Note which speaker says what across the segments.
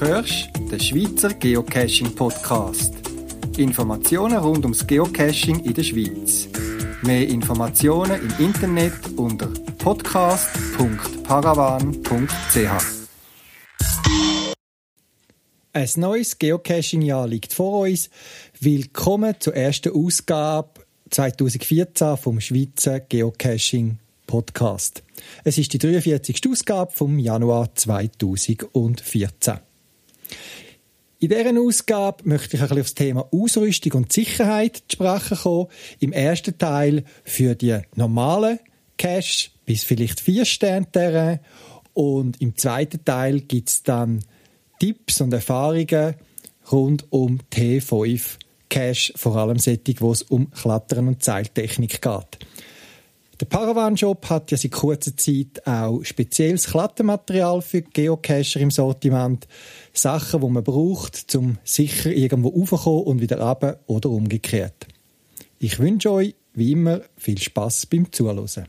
Speaker 1: hörst den Schweizer Geocaching Podcast. Informationen rund ums Geocaching in der Schweiz. Mehr Informationen im Internet unter podcast.paravan.ch. Ein neues Geocaching-Jahr liegt vor uns. Willkommen zur ersten Ausgabe 2014 vom Schweizer Geocaching Podcast. Es ist die 43. Ausgabe vom Januar 2014. In dieser Ausgabe möchte ich ein bisschen auf das Thema Ausrüstung und Sicherheit zu sprechen kommen. Im ersten Teil für die normalen Cache bis vielleicht vier Sterne und im zweiten Teil gibt es dann Tipps und Erfahrungen rund um T5 Cache, vor allem solche, wo es um Klettern und Seiltechnik geht. Der Paravan Shop hat ja seit kurzer Zeit auch spezielles Klettermaterial für Geocacher im Sortiment. Sachen, die man braucht, um sicher irgendwo raufzukommen und wieder runter oder umgekehrt. Ich wünsche euch, wie immer, viel Spaß beim Zuhören.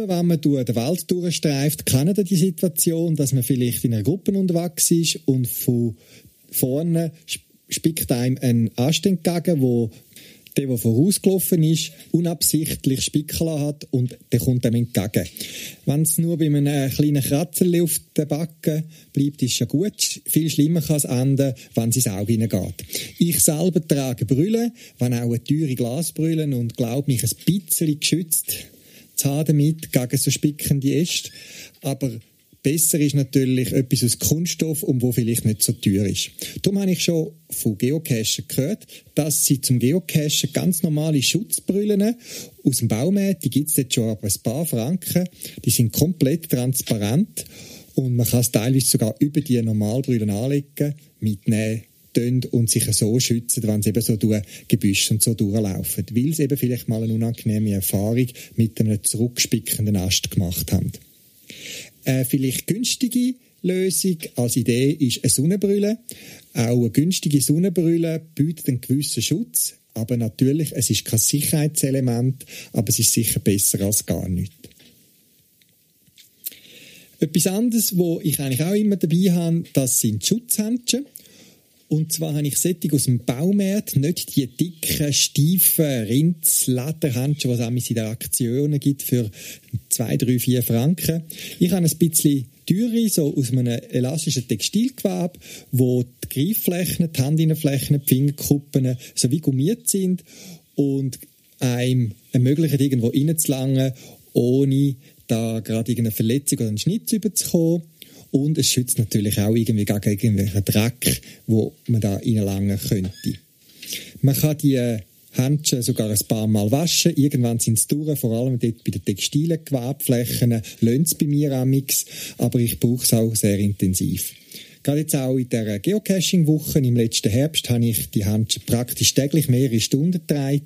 Speaker 1: Nur, wenn man durch die Welt durchstreift, kennt ihr die Situation, dass man vielleicht in einer Gruppe unterwegs ist und von vorne spickt einem ein Ast entgegen, wo der, der vorausgelaufen ist, unabsichtlich Spickeln hat und der kommt dem entgegen. Wenn es nur bei einem kleinen Kratzer auf den Backen bleibt, ist ja gut. Viel schlimmer kann es enden, wenn es ins Auge hineingeht. Ich selber trage Brüllen, wenn auch eine teure Glasbrüllen und glaube mich ein bisschen geschützt zu damit gegen so spickende Äste. Aber besser ist natürlich etwas aus Kunststoff und wo vielleicht nicht so teuer ist. Darum habe ich schon von Geocachern gehört, dass sie zum Geocachen ganz normale Schutzbrüllen aus dem Baumarkt, die gibt es jetzt schon aber ein paar Franken, die sind komplett transparent und man kann es teilweise sogar über die Normalbrüllen anlegen, mitnehmen und sich so schützen, wenn sie eben so durch Gebüsch und so durchlaufen. Weil sie eben vielleicht mal eine unangenehme Erfahrung mit einem zurückspickenden Ast gemacht haben. Eine vielleicht günstige Lösung als Idee ist eine Sonnenbrille. Auch eine günstige Sonnenbrille bietet einen gewissen Schutz, aber natürlich, es ist kein Sicherheitselement, aber es ist sicher besser als gar nichts. Etwas anderes, wo ich eigentlich auch immer dabei habe, das sind Schutzhändchen. Und zwar habe ich Sättig aus dem Baumarkt, nicht die dicken, steifen Rindslederhandschuhe, die es in den Aktionen gibt für zwei, drei, vier Franken. Ich habe ein bisschen teure, so aus einem elastischen Textilgewebe, wo die Greifflächen, die Handinnenflächen, die Fingerkuppen so wie gummiert sind und einem ermöglichen, irgendwo reinzulangen, ohne da gerade irgendeine Verletzung oder einen Schnitt überzukommen. Und es schützt natürlich auch irgendwie gegen irgendwelchen Dreck, wo man da reinlangen könnte. Man kann die Handschuhe sogar ein paar Mal waschen. Irgendwann sind sie durch, vor allem dort bei den textilen Gewebflächen. Löhnt es bei mir amix, aber ich brauche es auch sehr intensiv. Gerade jetzt auch in der Geocaching-Woche im letzten Herbst habe ich die Handschuhe praktisch täglich mehrere Stunden getragen.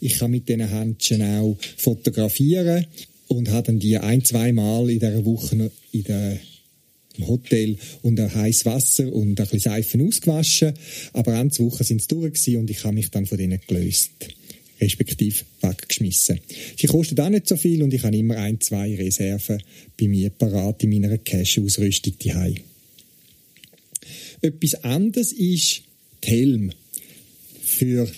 Speaker 1: Ich kann mit diesen Handschuhen auch fotografieren und habe dann die ein, zwei Mal in dieser Woche in der im Hotel und ein heißes Wasser und ein bisschen Seifen ausgewaschen. Aber eine Woche sind sie durch und ich habe mich dann von denen gelöst respektive weggeschmissen. Sie kosten auch nicht so viel und ich habe immer ein, zwei Reserven bei mir parat in meiner Cash-Ausrüstung daheim. Etwas anderes ist die Helm. Für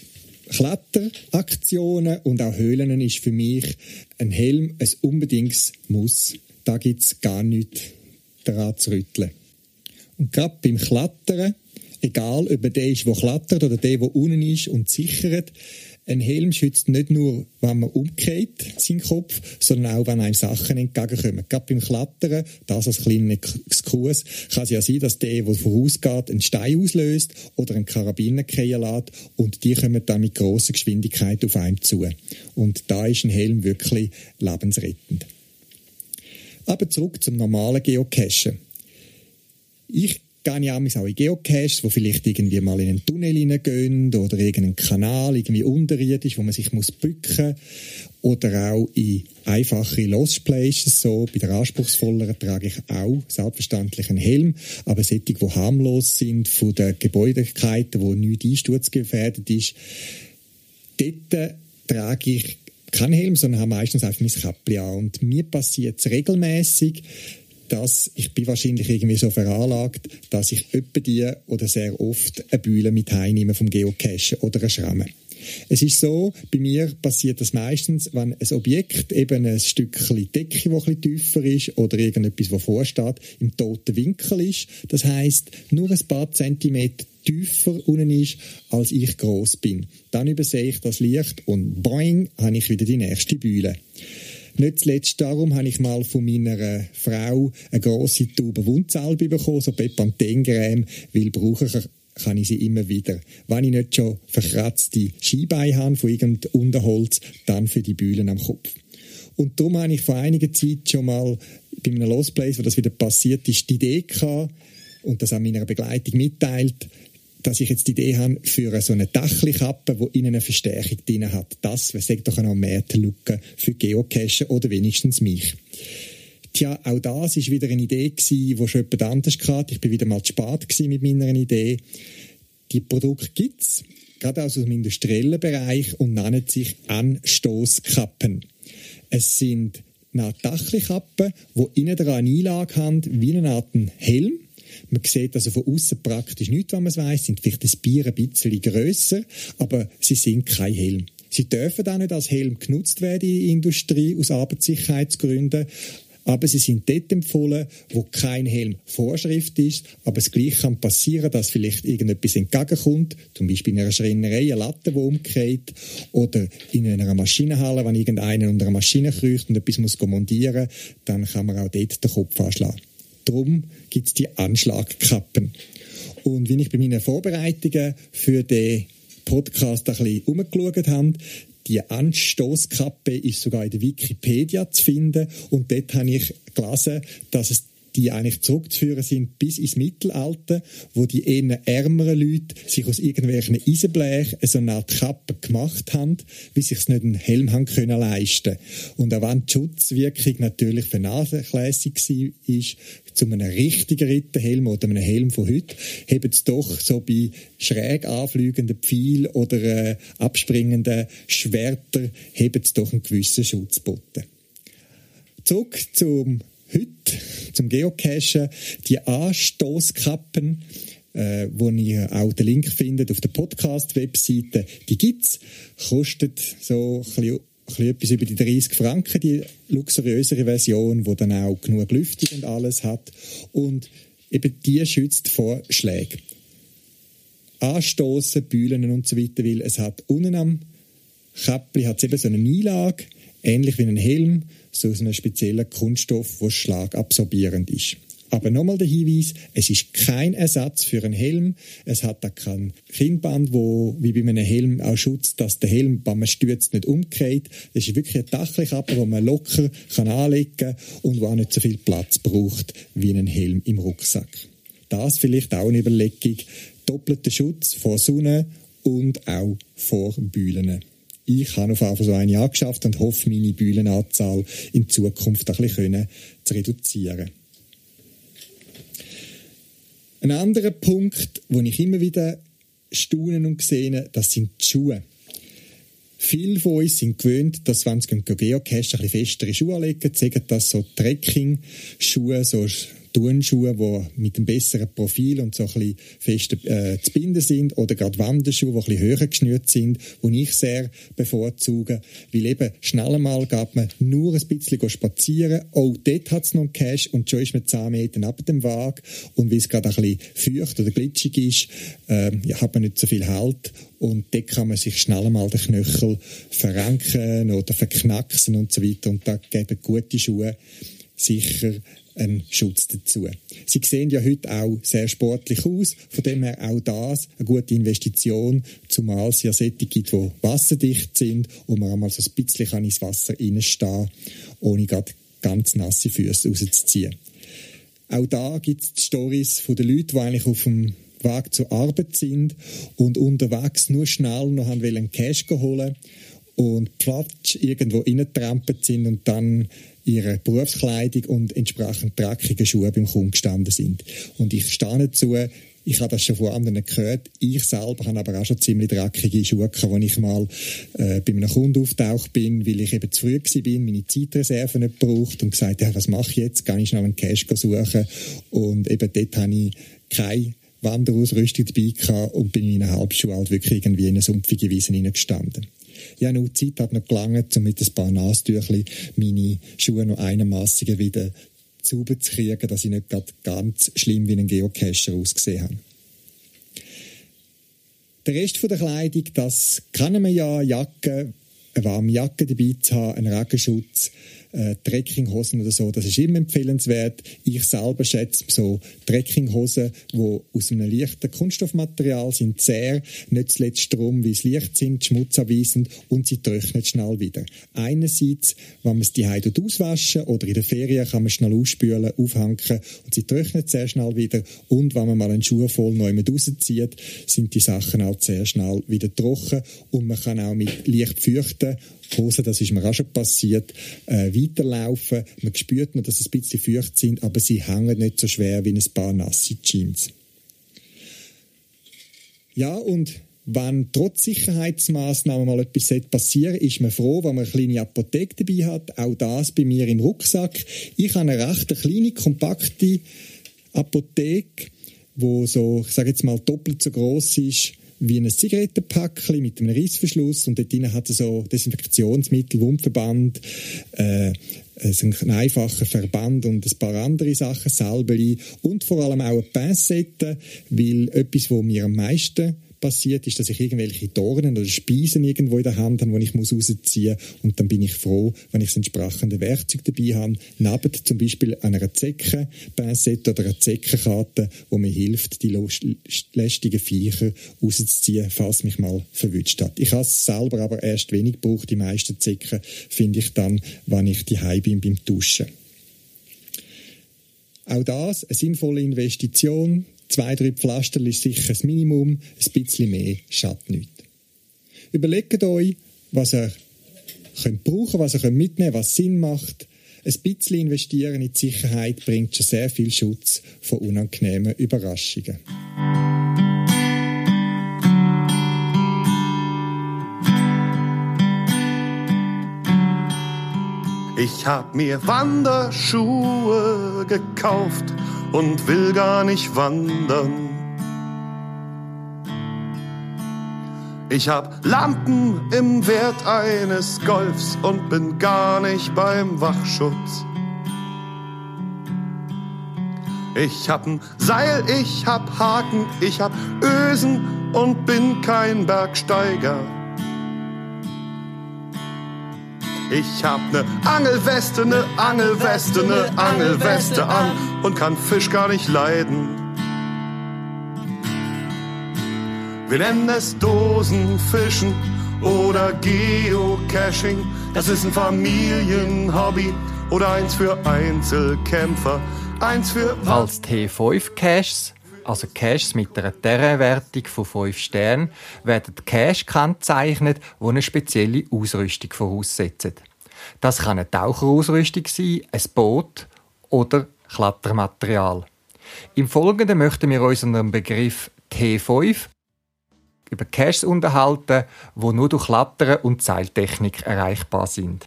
Speaker 1: Kletteraktionen und auch Höhlen ist für mich ein Helm ein unbedingtes Muss. Da gibt es gar nichts daran zu rütteln. Und gerade beim Klettern, egal ob der ist, der klettert oder der, der unten ist und sichert, ein Helm schützt nicht nur, wenn man umkehrt, seinen Kopf, sondern auch, wenn einem Sachen entgegenkommen. Gerade beim Klettern, das als kleiner Exkurs, kann es ja sein, dass der, der vorausgeht, einen Stein auslöst oder einen Karabiner fallen lässt und die kommen dann mit grosser Geschwindigkeit auf einem zu. Und da ist ein Helm wirklich lebensrettend. Aber zurück zum normalen Geocachen. Ich gehe ja auch in Geocaches, wo vielleicht irgendwie mal in einen Tunnel hineingehen oder irgendeinen Kanal irgendwie unterirdisch, wo man sich muss bücken oder auch in einfache Lost Places, so bei der anspruchsvolleren trage ich auch selbstverständlich einen Helm, aber solche, die harmlos sind von den Gebäudigkeiten, wo nichts einsturzgefährdet ist, dort trage ich keinen Helm, sondern habe meistens einfach mein Käppchen an. Und mir passiert es regelmäßig, dass ich bin wahrscheinlich irgendwie so veranlagt, dass ich öppe die oder sehr oft eine Bühle mit heimnehme vom Geocachen oder eine Schramme. Es ist so, bei mir passiert das meistens, wenn ein Objekt eben ein Stückchen Decke, das ein tiefer ist, oder irgendetwas, was vorsteht, im toten Winkel ist. Das heißt, nur ein paar Zentimeter tiefer unten ist, als ich groß bin. Dann übersehe ich das Licht und boing, habe ich wieder die nächste Bühle. Nicht zuletzt darum habe ich mal von meiner Frau eine grosse Tube Wundsalbe bekommen, so Pepanthen-Creme, weil brauche ich kann ich sie immer wieder. Wenn ich nicht schon verkratzte Skibeine habe von irgendeinem Unterholz, dann für die Bühlen am Kopf. Und darum habe ich vor einiger Zeit schon mal bei einem Lost Place, wo das wieder passiert ist, die Idee gehabt und das an meiner Begleitung mitteilt, dass ich jetzt die Idee habe für so eine Dachli-Kappe, die innen eine Verstärkung drin hat. Das wäre doch noch mehr Lücke für Geocachen oder wenigstens mich. Tja, auch das ist wieder eine Idee gewesen, die schon jemand anders hatte. Ich bin wieder mal zu spät mit meiner Idee. Die Produkte gibt es, gerade aus dem industriellen Bereich und nennen sich Anstoßkappen. Es sind Dachli-Kappen, die innen eine Einlage haben, wie eine Art Helm man sieht also von außen praktisch nichts, was man weiß, sind vielleicht das Bier ein bisschen grösser, aber sie sind kein Helm. Sie dürfen auch nicht als Helm genutzt werden in der Industrie aus Arbeitssicherheitsgründen. Aber sie sind dort empfohlen, wo kein Helm Vorschrift ist, aber es gleich kann passieren, dass vielleicht irgendetwas entgegenkommt, zum Beispiel in einer Schreinerei eine Latte, die umkehrt, oder in einer Maschinenhalle, wenn irgendeiner unter einer Maschine kriecht und etwas muss montieren, dann kann man auch dort den Kopf anschlagen. Darum gibt es die Anschlagkappen. Und wenn ich bei meinen Vorbereitungen für den Podcast ein bisschen umgeschaut habe, die Anstoßkappe ist sogar in der Wikipedia zu finden und dort habe ich gelesen, dass es die eigentlich zurückzuführen sind bis ins Mittelalter, wo die eher ärmeren Leute sich aus irgendwelchen Eisenblech so eine Art Kappe gemacht haben, wie sich nicht einen Helm haben können leisten. Und auch wenn die Schutzwirkung natürlich vernachlässigt ist, zu einem richtigen Ritterhelm oder einem Helm von heute, haben es doch so bei schräg anfliegenden Pfeil oder äh, abspringenden Schwerter, haben es doch einen gewissen Schutz. Zurück zum heute zum Geocachen die Anstoßkappen, äh, wo ihr auch den Link findet auf der Podcast-Webseite, die gibt's, kostet so ein bisschen, bisschen etwas über die 30 Franken, die luxuriösere Version, wo dann auch genug Lüftung und alles hat und eben die schützt vor Schlägen. Anstoßen, Bühlen und so weiter, weil es hat unten am Käppli hat eben so eine Einlage, ähnlich wie ein Helm, so aus einem speziellen Kunststoff, der schlagabsorbierend ist. Aber nochmal der Hinweis, es ist kein Ersatz für einen Helm. Es hat da kein Kinnband, wo wie bei einem Helm auch schützt, dass der Helm beim Stürzen nicht umkehrt. Das ist wirklich ein Dachlichkappe, wo man locker kann anlegen kann und wo auch nicht so viel Platz braucht wie ein Helm im Rucksack. Das vielleicht auch eine Überlegung. Doppelter Schutz vor Sonne und auch vor Bühlen ich habe auf jeden so eine angeschafft und hoffe, meine Bühlenanzahl in Zukunft ein bisschen zu reduzieren. Ein anderer Punkt, wo ich immer wieder staunen und sehe, das sind die Schuhe. Viele von uns sind gewöhnt, dass wenn sie geocachen, ein bisschen festere Schuhe anlegen, sagen das so Trekking-Schuhe, so Turnschuhe, die mit einem besseren Profil und so ein bisschen fester äh, zu binden sind, oder gerade Wanderschuhe, die ein bisschen höher geschnürt sind, die ich sehr bevorzuge, weil eben schnell einmal geht man nur ein bisschen spazieren, oh, dort hat es noch einen Cash und schon ist man 10 Meter neben dem Wagen. Und weil es gerade ein bisschen feucht oder glitschig ist, äh, hat man nicht so viel Halt. Und dort kann man sich schnell einmal den Knöchel verrenken oder verknacksen und so weiter. Und da geben gute Schuhe sicher einen Schutz dazu. Sie sehen ja heute auch sehr sportlich aus, von dem her auch das eine gute Investition, zumal es ja Sättige gibt, die wasserdicht sind und man einmal so ein bisschen ins Wasser reinstehen ohne gerade ganz nasse Füße rauszuziehen. Auch da gibt es die Stories von den Leuten, die eigentlich auf dem Weg zur Arbeit sind und unterwegs nur schnell noch haben wollen Cash holen und platsch irgendwo reingetrampelt sind und dann ihre Berufskleidung und entsprechend dreckige Schuhe beim Kunden gestanden sind. Und ich stehe nicht zu, ich habe das schon von anderen gehört. Ich selber habe aber auch schon ziemlich dreckige Schuhe gehabt, als ich mal äh, bei einem Kunden auftaucht bin, weil ich eben zu früh bin, meine Zeitreserven nicht braucht und gesagt, ja, was mache ich jetzt? Kann ich schnell einen Cash suchen? Und eben dort habe ich keine Wanderausrüstung dabei gehabt und bin in einer Halbschuhe halt wirklich irgendwie in eine sumpfige Wiese hineingestanden. Ja, nur die Zeit hat noch gelangt, um mit ein paar Nastüchli meine Schuhe noch einigermaßen wieder sauber zu kriegen, dass ich nicht ganz schlimm wie ein Geocacher ausgesehen habe. Der Rest der Kleidung, das kennen wir ja, Jacke, eine warme Jacke dabei zu haben, einen Regenschutz, äh, Trekkinghosen oder so, das ist immer empfehlenswert. Ich selber schätze so Trekkinghosen, die aus einem leichten Kunststoffmaterial sind, sehr, nicht zuletzt darum, wie sie leicht sind, schmutzabweisend und sie trocknen schnell wieder. Einerseits, wenn man es die Heide auswaschen oder in der Ferien kann man schnell ausspülen, aufhängen und sie trocknen sehr schnell wieder und wenn man mal einen Schuh voll neu mit rauszieht, sind die Sachen auch sehr schnell wieder trocken und man kann auch mit leicht feuchten Hosen, das ist mir auch schon passiert, äh, weiterlaufen. Man spürt noch, dass sie ein bisschen feucht sind, aber sie hängen nicht so schwer wie ein paar nasse Jeans. Ja, und wenn trotz Sicherheitsmaßnahmen mal etwas passieren ist man froh, wenn man eine kleine Apotheke dabei hat. Auch das bei mir im Rucksack. Ich habe eine recht kleine, kompakte Apotheke, wo so, ich sage jetzt mal, doppelt so groß ist wie ein Zigarettenpackchen mit einem Reissverschluss und dort drin hat er so Desinfektionsmittel, Wundverband, äh, ein einfacher Verband und ein paar andere Sachen, Salbeli und vor allem auch eine Pincette, weil etwas, was mir am meisten passiert ist, dass ich irgendwelche Dornen oder Speisen irgendwo in der Hand habe, die ich rausziehen muss. Und dann bin ich froh, wenn ich das entsprechende Werkzeug dabei habe. Neben zum Beispiel einer Zecke, Pincette oder einer Zeckenkarte, wo mir hilft, die lästigen Viecher rauszuziehen, falls mich mal verwünscht hat. Ich habe es selber aber erst wenig gebraucht. Die meisten Zecken finde ich dann, wenn ich die bin beim Duschen. Auch das eine sinnvolle Investition Zwei, drei Pflaster ist sicher das Minimum, ein bisschen mehr schadet nichts. Überlegt euch, was ihr könnt brauchen was ihr mitnehmen könnt, was Sinn macht. Ein bisschen investieren in die Sicherheit bringt schon sehr viel Schutz vor unangenehmen Überraschungen.
Speaker 2: Ich hab mir Wanderschuhe gekauft und will gar nicht wandern. Ich hab Lampen im Wert eines Golfs und bin gar nicht beim Wachschutz. Ich hab ein Seil, ich hab Haken, ich hab Ösen und bin kein Bergsteiger. Ich hab ne Angelweste, ne Angelweste, ne Angelweste an und kann Fisch gar nicht leiden. Wir nennen es Dosenfischen oder Geocaching. Das ist ein Familienhobby oder eins für Einzelkämpfer, eins für...
Speaker 3: Als T5-Caches also Caches mit einer Terrainwertung von 5 Sternen, werden Caches gekennzeichnet, die eine spezielle Ausrüstung voraussetzen. Das kann eine Taucherausrüstung sein, ein Boot oder Klettermaterial. Im Folgenden möchten wir uns unter dem Begriff T5 über Caches unterhalten, die nur durch Klettern und Seiltechnik erreichbar sind.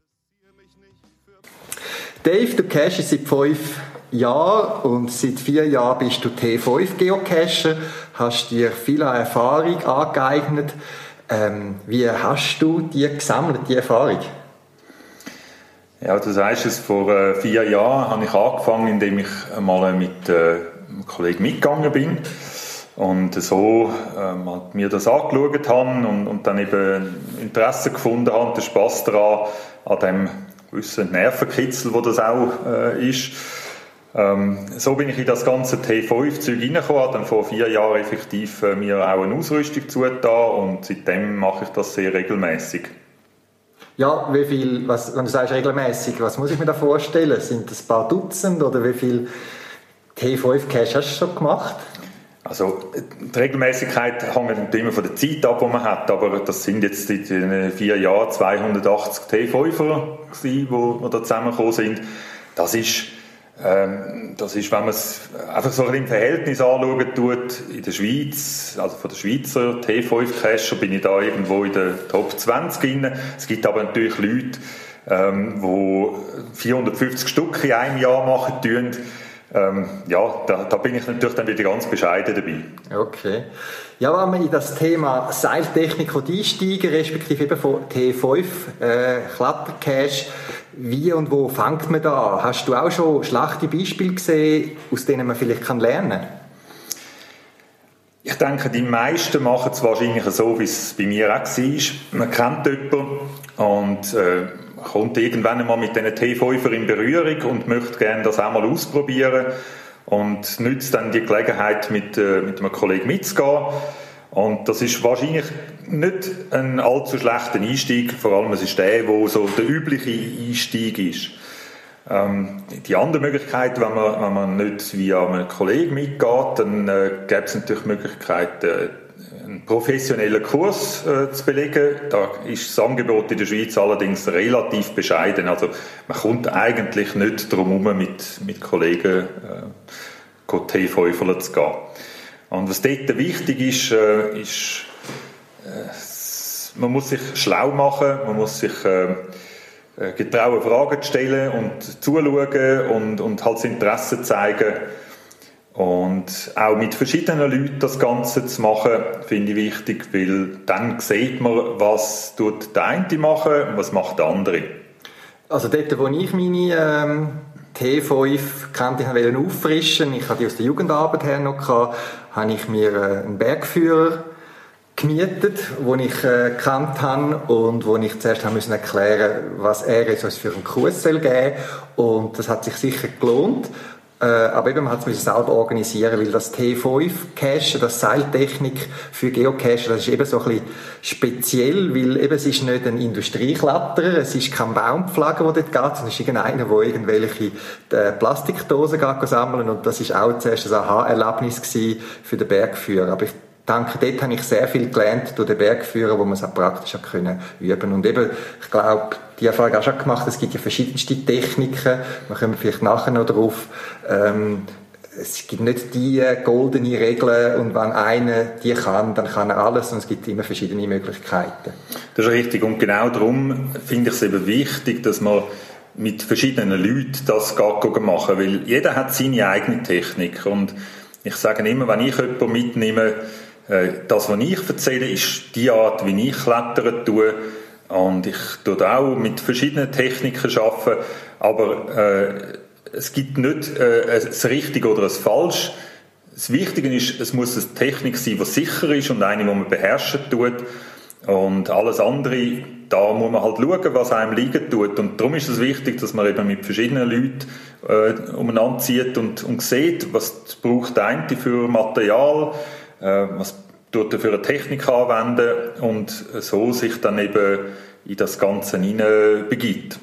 Speaker 4: Dave, du cachest seit fünf Jahren und seit vier Jahren bist du T5-Geocacher, hast dir viel Erfahrung angeeignet. Ähm, wie hast du die gesammelt, die Erfahrung?
Speaker 5: Ja, du sagst es, vor äh, vier Jahren habe ich angefangen, indem ich mal mit äh, einem Kollegen mitgegangen bin und so ähm, mir das angeschaut habe und, und dann eben Interesse gefunden habe, den Spass daran, an dem gewissen Nervenkitzel, wo das auch äh, ist. Ähm, so bin ich in das ganze T5-Zeug reingekommen, dann vor vier Jahren effektiv äh, mir auch eine Ausrüstung zugetan und seitdem mache ich das sehr regelmäßig.
Speaker 4: Ja, wie viel, was, wenn du sagst regelmäßig, was muss ich mir da vorstellen? Sind das ein paar Dutzend oder wie viel
Speaker 1: T5-Cache hast du schon gemacht?
Speaker 5: Also die Regelmäßigkeit hängt immer von der Zeit ab, die man hat, aber das sind jetzt in den vier Jahren 280 T5er, die, die da zusammengekommen sind. Das ist, ähm, das ist wenn man es einfach so ein im Verhältnis anschauen tut, in der Schweiz, also von der Schweizer T5-Cacher bin ich da irgendwo in der Top 20 drin. Es gibt aber natürlich Leute, ähm, die 450 Stück in einem Jahr machen tun ähm, ja, da, da, bin ich natürlich dann wieder ganz bescheiden dabei.
Speaker 1: Okay. Ja, wenn wir in das Thema Seiltechnik einsteigen, respektive eben von T5 äh, Klettercache, wie und wo fängt man da an? Hast du auch schon schlechte Beispiele gesehen, aus denen man vielleicht kann lernen kann?
Speaker 5: Ich denke, die meisten machen es wahrscheinlich so, wie es bei mir auch war. Man kennt jemanden und äh, kommt irgendwann einmal mit diesen T5er in Berührung und möchte gerne das auch mal ausprobieren und nützt dann die Gelegenheit, mit, äh, mit einem Kollegen mitzugehen. Und das ist wahrscheinlich nicht ein allzu schlechter Einstieg, vor allem es ist der, wo so der übliche Einstieg ist. Ähm, die andere Möglichkeit, wenn man, wenn man nicht via einen Kollegen mitgeht, dann äh, gäbe es natürlich die Möglichkeit, äh, einen professionellen Kurs äh, zu belegen. Da ist das Angebot in der Schweiz allerdings relativ bescheiden. Also man kommt eigentlich nicht darum herum, mit, mit Kollegen äh, T5 zu gehen. Und was dort wichtig ist, äh, ist äh, man muss sich schlau machen, man muss sich äh, äh getrauen, Fragen stellen und zuschauen und, und halt das Interesse zeigen und auch mit verschiedenen Leuten das Ganze zu machen, finde ich wichtig, weil dann sieht man, was tut der eine machen und was macht der andere.
Speaker 1: Also dort, wo ich meine ähm, T5 kannte, wollte auffrischen, ich hatte die aus der Jugendarbeit her noch, gehabt, habe ich mir äh, einen Bergführer gemietet, wo ich äh, gekannt habe und wo ich zuerst haben müssen erklären, was er jetzt für einen Kurs soll und das hat sich sicher gelohnt aber eben, man hat es selber organisieren, weil das T5-Cache, das Seiltechnik für Geocache, das ist eben so ein bisschen speziell, weil eben es ist nicht ein Industriekletterer, es ist kein Baumpflager, der dort geht, sondern es ist irgendeiner, der irgendwelche äh, Plastikdosen geht sammeln und das ist auch zuerst ein Aha-Erlebnis für den Bergführer. Aber ich denke, dort habe ich sehr viel gelernt durch den Bergführer, wo man es auch praktisch hat können üben. Und eben, ich glaube, die Erfahrung auch schon gemacht, es gibt ja verschiedenste Techniken, wir kommen vielleicht nachher noch drauf, ähm, es gibt nicht die goldene Regel und wenn einer die kann, dann kann er alles und es gibt immer verschiedene Möglichkeiten.
Speaker 5: Das ist richtig und genau darum finde ich es eben wichtig, dass man mit verschiedenen Leuten das machen machen, weil jeder hat seine eigene Technik und ich sage immer, wenn ich jemanden mitnehme, das, was ich erzähle, ist die Art, wie ich klettern tue. Und ich tue auch mit verschiedenen Techniken arbeiten, aber äh, es gibt nicht äh, ein richtig oder ein falsch. Das Wichtige ist, es muss eine Technik sein, die sicher ist und eine, die man beherrschen tut. Und alles andere, da muss man halt schauen, was einem liegen tut. Und darum ist es wichtig, dass man eben mit verschiedenen Leuten äh, umeinander zieht und, und sieht, was braucht der eine für Material, äh, was tut er für eine Technik anwenden und so sich dann eben in das Ganze hinein begibt.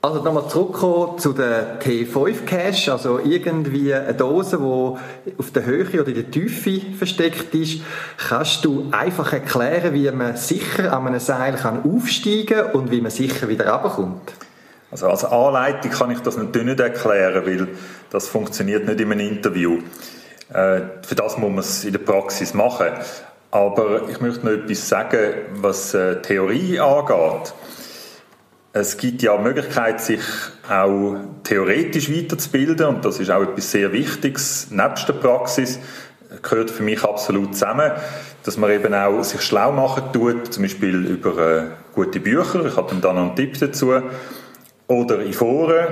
Speaker 1: Also nochmal zurückkommen zu der T5-Cache, also irgendwie eine Dose, die auf der Höhe oder in der Tiefe versteckt ist. Kannst du einfach erklären, wie man sicher an einem Seil kann aufsteigen kann und wie man sicher wieder runterkommt?
Speaker 5: Also als Anleitung kann ich das natürlich nicht erklären, weil das funktioniert nicht in einem Interview. Äh, für das muss man es in der Praxis machen. Aber ich möchte noch etwas sagen, was äh, Theorie angeht. Es gibt ja die Möglichkeit, sich auch theoretisch weiterzubilden und das ist auch etwas sehr Wichtiges. Nebst der Praxis gehört für mich absolut zusammen, dass man eben auch sich schlau machen tut, zum Beispiel über äh, gute Bücher, ich habe dann noch einen Tipp dazu, oder in Foren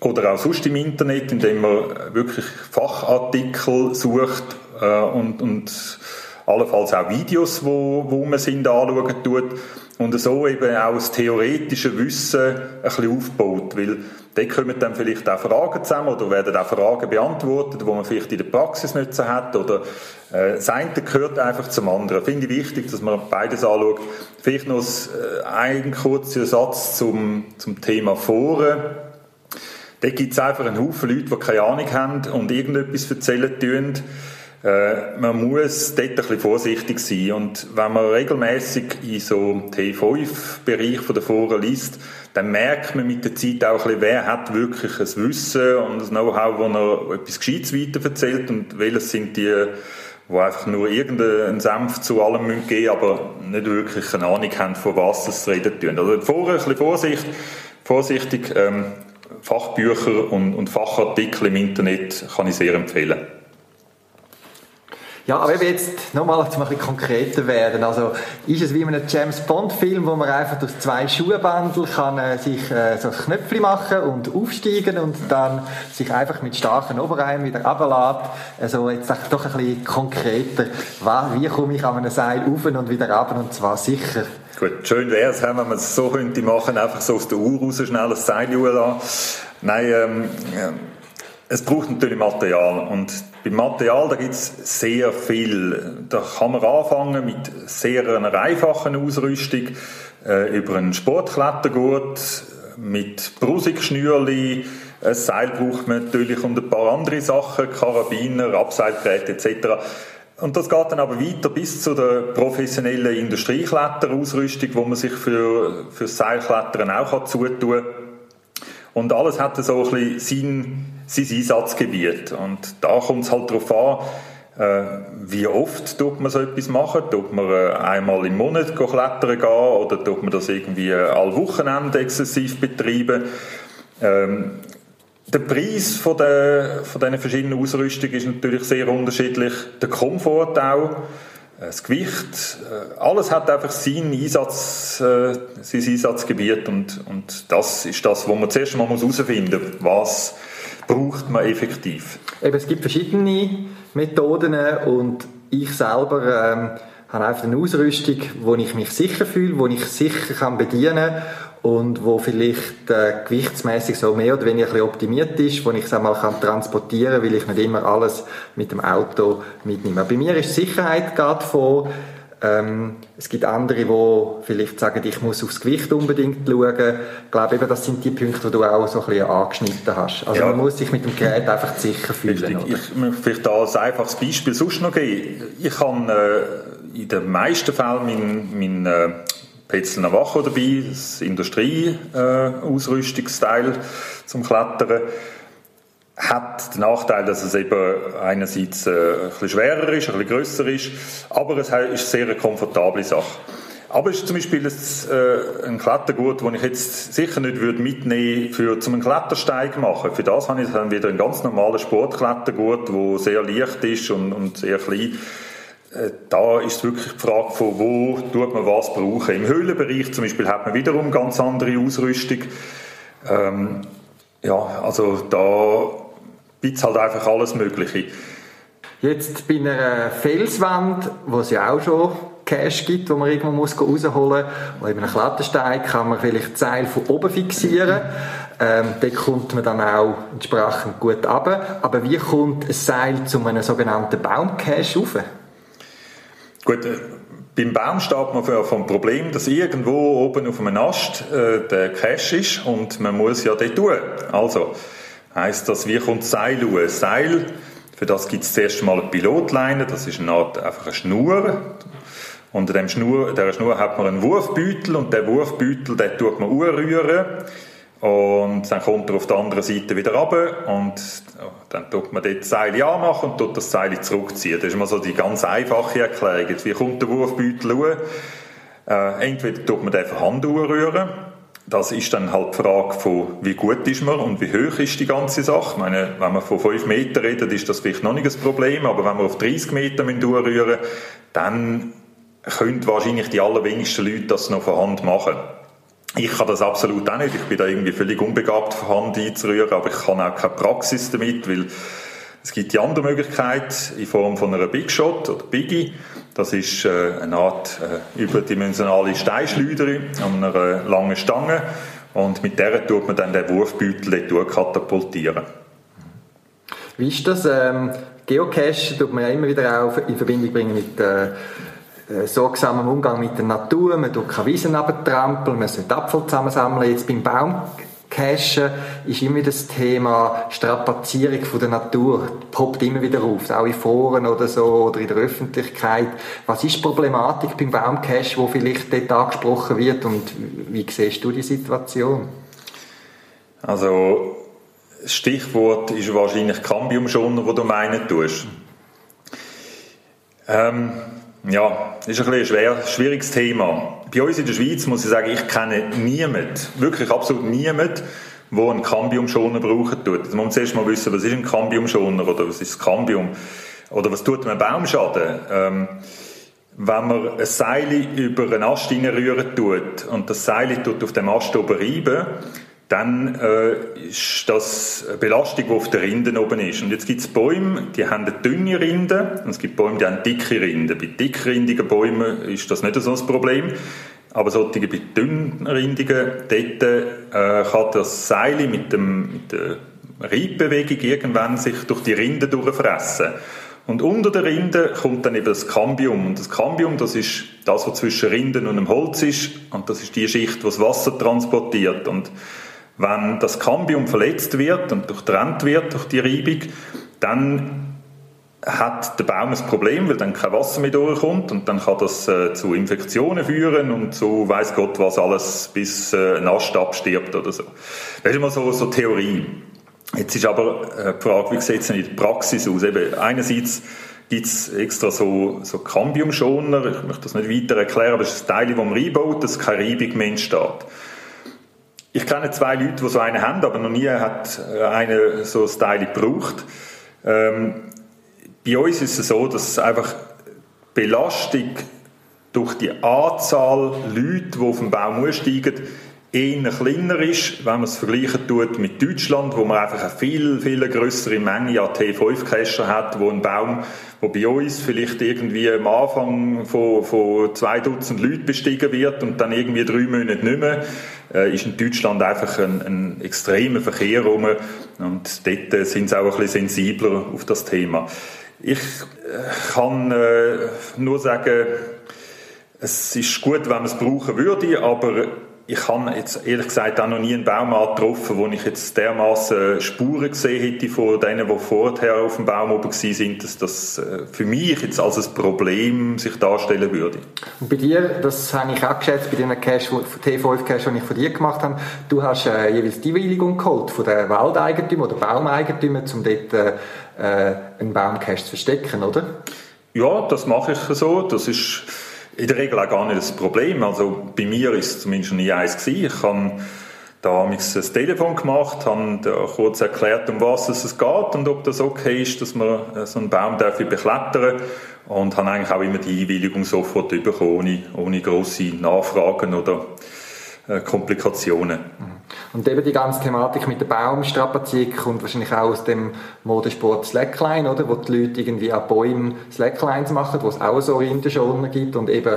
Speaker 5: oder auch sonst im Internet, indem man wirklich Fachartikel sucht äh, und, und allenfalls auch Videos, wo, wo man sind, anschauen tut und so eben auch das theoretische Wissen ein bisschen aufbaut, weil da kommen dann vielleicht auch Fragen zusammen oder werden auch Fragen beantwortet, wo man vielleicht in der Praxis nicht so hat oder äh, das eine gehört einfach zum anderen. Finde ich wichtig, dass man beides anschaut. Vielleicht noch äh, ein kurzer Satz zum, zum Thema Foren Da gibt es einfach einen Haufen Leute, die keine Ahnung haben und irgendetwas erzählen tun. Äh, man muss dort ein bisschen vorsichtig sein. Und wenn man regelmäßig in so T5-Bereich von der Foren liest, dann merkt man mit der Zeit auch ein bisschen, wer hat wirklich ein Wissen und ein Know-how, wo er etwas Gescheites weiter erzählt und welches sind die, die einfach nur irgendeinen Senf zu allem geben müssen, aber nicht wirklich eine Ahnung haben, von was sie reden tun. Also vorher ein bisschen Vorsicht, vorsichtig, ähm, Fachbücher und, und Fachartikel im Internet kann ich sehr empfehlen.
Speaker 1: Ja, aber jetzt nochmal, um ein konkreter werden. Also, ist es wie in einem James Bond Film, wo man einfach durch zwei Schuhbandel kann äh, sich äh, so Knöpfchen machen und aufsteigen und dann sich einfach mit starken Oberarmen wieder runterlässt. Also, jetzt doch ein bisschen konkreter. Wie komme ich an einem Seil auf und wieder runter und zwar sicher?
Speaker 5: Gut, schön wäre es, wenn man es so könnte machen, einfach so aus der Uhr raus schnell ein Seil lassen. Nein, ähm, es braucht natürlich Material und beim Material da gibt es sehr viel. Da kann man anfangen mit sehr einer einfachen Ausrüstung äh, über einen Sportklettergurt mit Brusigschnürli. Ein Seil braucht man natürlich und ein paar andere Sachen, Karabiner, Abseilgeräte etc. Und das geht dann aber weiter bis zu der professionellen Industriekletterausrüstung, wo man sich für, für Seilklettern auch zutun kann. Und alles hat so ein bisschen sein, sein Einsatzgebiet. Und da kommt es halt darauf an, äh, wie oft tut man so etwas machen? Tut man äh, einmal im Monat klettern gehen oder tut man das irgendwie all Wochenende exzessiv betreiben? Ähm, der Preis von, der, von diesen verschiedenen Ausrüstungen ist natürlich sehr unterschiedlich. Der Komfort auch. Äh, das Gewicht, äh, alles hat einfach seinen Einsatz, äh, sein Einsatzgebiet und, und das ist das, wo man zuerst mal herausfinden muss, was braucht man effektiv.
Speaker 1: Eben, es gibt verschiedene Methoden und ich selber ähm, habe einfach eine Ausrüstung, wo ich mich sicher fühle, wo ich sicher kann bedienen kann und wo vielleicht äh, gewichtsmäßig so mehr oder weniger ein optimiert ist, wo ich es einmal kann transportieren, weil ich nicht immer alles mit dem Auto mitnehme. Bei mir ist Sicherheit gerade vor. Ähm, es gibt andere, die vielleicht sagen, ich muss aufs Gewicht unbedingt schauen. Ich glaube, eben, das sind die Punkte, die du auch so ein bisschen angeschnitten hast. Also ja. man muss sich mit dem Gerät einfach sicher fühlen.
Speaker 5: Ich möchte vielleicht da als einfaches Beispiel sonst noch geben. Ich kann äh, in den meisten Fällen meinen mein, äh, Petzel Navajo dabei, das Industrie-Ausrüstungsteil zum Klettern. Hat den Nachteil, dass es eben einerseits äh, ein bisschen schwerer ist, ein bisschen grösser ist, aber es ist sehr eine komfortable Sache. Aber es ist zum Beispiel ein, äh, ein Klettergut, den ich jetzt sicher nicht würde mitnehmen würde, um einen Klettersteig zu machen. Für das habe ich dann wieder einen ganz normalen Sportklettergut, der sehr leicht ist und, und sehr klein äh, da ist wirklich die Frage von, wo tut man was brauchen. Im Höhlenbereich zum Beispiel hat man wiederum ganz andere Ausrüstung. Ähm, ja, also da gibt es halt einfach alles Mögliche.
Speaker 1: Jetzt bei einer Felswand, wo es ja auch schon Cash gibt, wo man irgendwo muss rausholen muss, oder bei einem Klettersteig kann man vielleicht das Seil von oben fixieren. Ähm, dort kommt man dann auch entsprechend gut runter. Aber wie kommt ein Seil zu einem sogenannten Baumcache rauf?
Speaker 5: Gut, äh, beim Baum steht man vor dem Problem, dass irgendwo oben auf einem Ast äh, der Cache ist und man muss ja dort tun. Also heisst das, wie kommt das Seil raus? Seil, für das gibt es zuerst mal eine Pilotleine, das ist eine Art einfach eine Schnur. Unter dem Schnur, der Schnur hat man einen Wurfbeutel und der Wurfbeutel, den tut man anrühren und dann kommt er auf der anderen Seite wieder runter und dann tut man dort das Seil anmachen und tut das Seil zurückziehen. Das ist mal so die ganz einfache Erklärung. Wie kommt der Wurfbeutel hoch? Äh, entweder tut man den von Hand rühren. Das ist dann halt die Frage von, wie gut ist man und wie hoch ist die ganze Sache. Ich meine, wenn man von 5 Metern redet, ist das vielleicht noch nicht ein Problem, aber wenn wir auf 30 Meter rühren dann können wahrscheinlich die allerwenigsten Leute das noch von Hand machen. Ich kann das absolut auch nicht. Ich bin da irgendwie völlig unbegabt, Hand einzurühren, aber ich kann auch keine Praxis damit, weil es gibt die andere Möglichkeit in Form von einer Big Shot oder Biggie. Das ist äh, eine Art äh, überdimensionale Steinschleuder an einer langen Stange und mit der tut man dann den Wurfbeutel katapultieren.
Speaker 1: Wie ist das? Ähm, Geocache tut man ja immer wieder auch in Verbindung bringen mit äh, äh, sorgsamen Umgang mit der Natur, man tut keine Wiesen abtrampeln, man sollte Apfel zusammensammeln. Jetzt beim Baumcache Cashen ist immer das Thema Strapazierung von der Natur. Poppt immer wieder auf, auch in Foren oder so oder in der Öffentlichkeit. Was ist die Problematik beim Baumcash, wo vielleicht dort angesprochen wird und wie siehst du die Situation?
Speaker 5: Also das Stichwort ist wahrscheinlich Cambiumschoner, wo du meinen tust. Ähm, ja, ist ein, ein schwer, schwieriges Thema. Bei uns in der Schweiz muss ich sagen, ich kenne niemanden, wirklich absolut niemanden, der einen Cambiumschoner brauchen tut. Also man muss zuerst mal wissen, was ist ein Cambiumschoner oder was ist das Cambium oder was tut einem Baumschaden. Ähm, wenn man ein Seil über einen Ast rühren tut und das Seil tut auf dem Ast oben reiben, dann äh, ist das eine Belastung, die auf den Rinden oben ist. Und jetzt gibt es Bäume, die haben eine dünne Rinde und es gibt Bäume, die haben dicke Rinde. Bei dickrindigen Bäumen ist das nicht so ein Problem. Aber solche bei dünnrindigen, dort äh, kann das Seil mit, dem, mit der Reibbewegung irgendwann sich durch die Rinde durchfressen. Und unter der Rinde kommt dann eben das Cambium. Und das Cambium, das ist das, was zwischen Rinden und dem Holz ist. Und das ist die Schicht, die das Wasser transportiert. Und wenn das Cambium verletzt wird und durchtrennt wird durch die Reibung, dann hat der Baum ein Problem, weil dann kein Wasser mehr durchkommt und dann kann das äh, zu Infektionen führen und so weiß Gott was alles, bis äh, ein Ast abstirbt oder so. Das ist immer so, so Theorie. Jetzt ist aber äh, die Frage, wie sieht es in der Praxis aus? Eben, einerseits gibt es extra so, so Cambiumschoner, ich möchte das nicht weiter erklären, aber es ist ein Teil, das man reinbaut, dass keine Reibung mehr entsteht. Ich kenne zwei Leute, die so einen haben, aber noch nie hat einer so ein Teil gebraucht. Ähm, bei uns ist es so, dass einfach Belastung durch die Anzahl Leute, die auf den Baum aussteigen, eher kleiner ist, wenn man es vergleichen tut mit Deutschland, wo man einfach eine viel, viel größere Menge an T5-Cacher hat, wo ein Baum, wo bei uns vielleicht irgendwie am Anfang von, von zwei Dutzend Leuten bestiegen wird und dann irgendwie drei Monate nicht mehr, äh, ist in Deutschland einfach ein, ein extremer Verkehr rum und dort äh, sind sie auch ein bisschen sensibler auf das Thema. Ich äh, kann äh, nur sagen, es ist gut, wenn man es brauchen würde, aber ich habe jetzt ehrlich gesagt auch noch nie einen Baum getroffen, wo ich jetzt dermaßen Spuren gesehen hätte von denen, die vorher auf dem Baum oben sind, dass das äh, für mich jetzt als ein Problem sich darstellen würde.
Speaker 1: Und bei dir, das habe ich auch geschätzt, bei den Cash, T5 Cash, die ich von dir gemacht habe, du hast äh, jeweils die Bewilligung geholt von den Waldeigentümern oder Baumeigentümern, um dort äh, äh einen Baumcache zu verstecken, oder?
Speaker 5: Ja, das mache ich so. Das ist in der Regel auch gar nicht das Problem. Also bei mir ist es zumindest nie eins gewesen. Ich habe da ein Telefon gemacht, habe da kurz erklärt, um was es geht und ob das okay ist, dass man äh, so einen Baum darf beklettern und habe eigentlich auch immer die Einwilligung sofort bekommen, ohne, ohne grosse Nachfragen oder Komplikationen.
Speaker 1: Mhm. Und eben die ganze Thematik mit der Baumstrapazierung kommt wahrscheinlich auch aus dem Modesport Slackline, oder? Wo die Leute irgendwie an Bäumen Slacklines machen, wo es auch so Rindenschoner gibt und eben